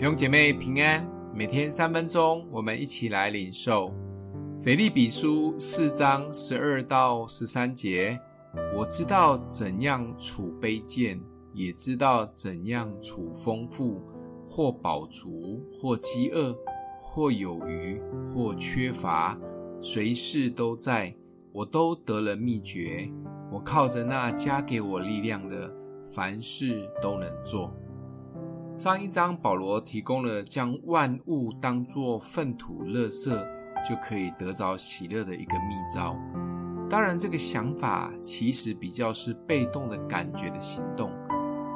弟兄姐妹平安，每天三分钟，我们一起来领受腓利比书四章十二到十三节。我知道怎样处卑贱，也知道怎样处丰富，或饱足，或饥饿，或有余，或缺乏，随时都在，我都得了秘诀。我靠着那加给我力量的，凡事都能做。上一章保罗提供了将万物当作粪土、垃圾就可以得着喜乐的一个秘招。当然，这个想法其实比较是被动的感觉的行动。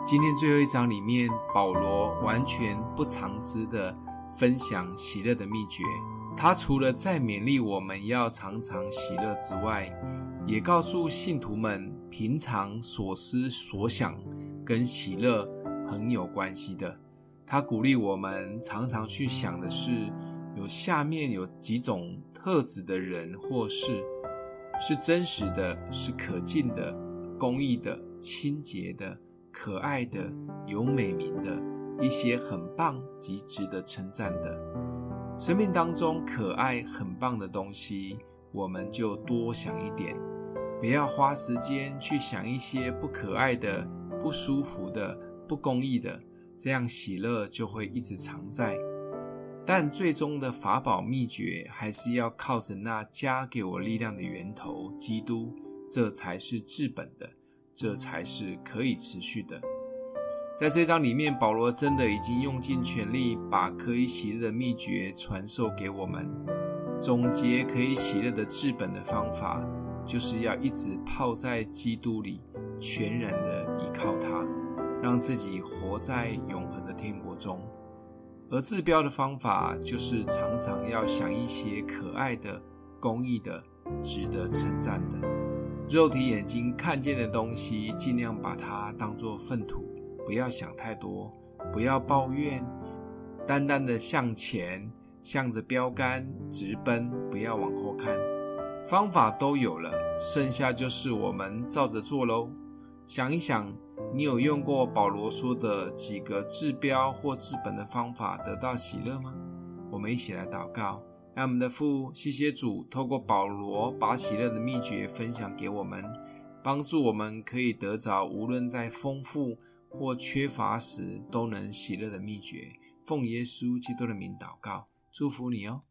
今天最后一章里面，保罗完全不藏私的分享喜乐的秘诀。他除了在勉励我们要常常喜乐之外，也告诉信徒们，平常所思所想跟喜乐很有关系的。他鼓励我们常常去想的是，有下面有几种特质的人或事，是真实的，是可敬的，公益的，清洁的。可爱的、有美名的一些很棒及值得称赞的生命当中，可爱很棒的东西，我们就多想一点，不要花时间去想一些不可爱的、不舒服的、不公义的，这样喜乐就会一直常在。但最终的法宝秘诀，还是要靠着那加给我力量的源头——基督，这才是治本的。这才是可以持续的。在这章里面，保罗真的已经用尽全力，把可以喜乐的秘诀传授给我们。总结可以喜乐的治本的方法，就是要一直泡在基督里，全然的依靠他，让自己活在永恒的天国中。而治标的方法，就是常常要想一些可爱的、公益的、值得称赞的。肉体眼睛看见的东西，尽量把它当作粪土，不要想太多，不要抱怨，单单的向前，向着标杆直奔，不要往后看。方法都有了，剩下就是我们照着做喽。想一想，你有用过保罗说的几个治标或治本的方法得到喜乐吗？我们一起来祷告。让我们的父，谢谢主，透过保罗把喜乐的秘诀分享给我们，帮助我们可以得着无论在丰富或缺乏时都能喜乐的秘诀。奉耶稣基督的名祷告，祝福你哦。